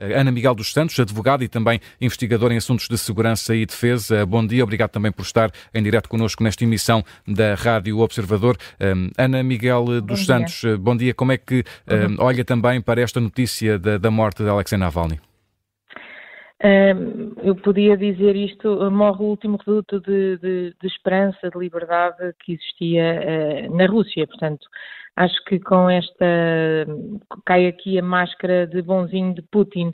Ana Miguel dos Santos, advogada e também investigadora em assuntos de segurança e defesa. Bom dia, obrigado também por estar em direto connosco nesta emissão da Rádio Observador. Ana Miguel dos bom Santos, dia. bom dia. Como é que uhum. olha também para esta notícia da, da morte de Alexei Navalny? Eu podia dizer isto, morre o último reduto de, de, de esperança, de liberdade que existia uh, na Rússia. Portanto, acho que com esta cai aqui a máscara de bonzinho de Putin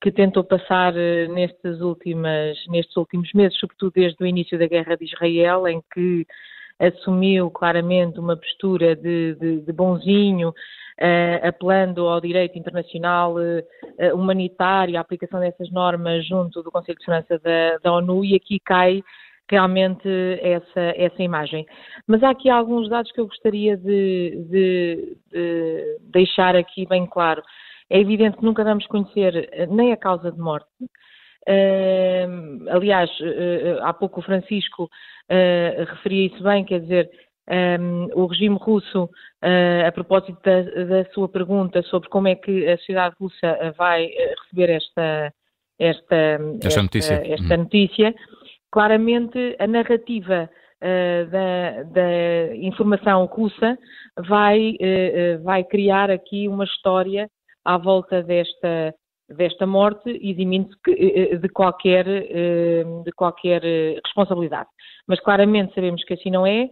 que tentou passar uh, nestes, últimas, nestes últimos meses, sobretudo desde o início da guerra de Israel, em que assumiu claramente uma postura de, de, de bonzinho, apelando ao direito internacional uh, humanitário, a aplicação dessas normas junto do Conselho de Segurança da, da ONU, e aqui cai realmente essa, essa imagem. Mas há aqui alguns dados que eu gostaria de, de, de deixar aqui bem claro. É evidente que nunca vamos conhecer nem a causa de morte, Uh, aliás, uh, há pouco o Francisco uh, referia isso bem, quer dizer, um, o regime russo, a propósito da, da, sua pergunta sobre como é que a sociedade russa vai receber esta, esta, esta, notícia, esta uhum. notícia claramente a narrativa da, da, informação russa vai, vai criar aqui uma história à volta desta desta morte, eximindo-se eh, eh, de qualquer, eh, de qualquer responsabilidade. Mas claramente sabemos que assim não é.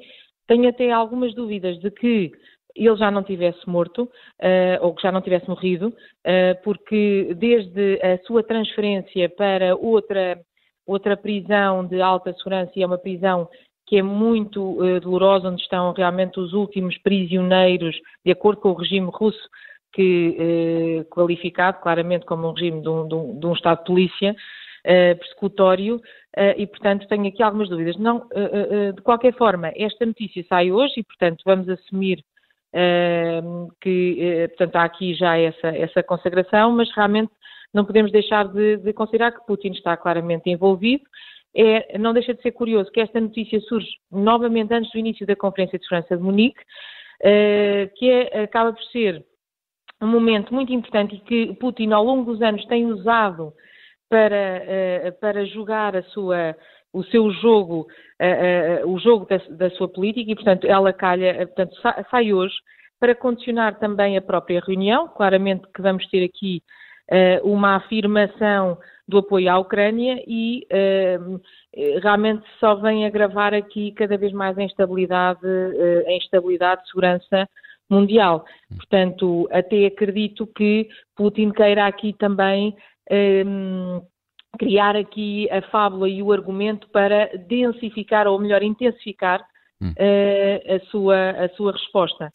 Tenho até algumas dúvidas de que ele já não tivesse morto, ou que já não tivesse morrido, porque desde a sua transferência para outra, outra prisão de alta segurança, e é uma prisão que é muito dolorosa, onde estão realmente os últimos prisioneiros, de acordo com o regime russo, que, qualificado claramente como um regime de um, de um, de um Estado de polícia eh, persecutório eh, e, portanto, tenho aqui algumas dúvidas. Não, eh, de qualquer forma, esta notícia sai hoje e, portanto, vamos assumir que, portanto, há aqui já essa, essa consagração, mas realmente não podemos deixar de, de considerar que Putin está claramente envolvido. É, não deixa de ser curioso que esta notícia surge novamente antes do início da Conferência de Segurança de Munique, que é, acaba por ser um momento muito importante e que Putin ao longo dos anos tem usado para, eh, para jogar a sua, o seu jogo, eh, eh, o jogo da, da, sua política e, portanto, ela calha, portanto, sai hoje para condicionar também a própria reunião. Claramente que vamos ter aqui uma afirmação do apoio à Ucrânia e realmente só vem agravar aqui cada vez mais a instabilidade, a instabilidade de segurança mundial. Portanto, até acredito que Putin queira aqui também um, criar aqui a fábula e o argumento para densificar, ou melhor, intensificar uh, a, sua, a sua resposta.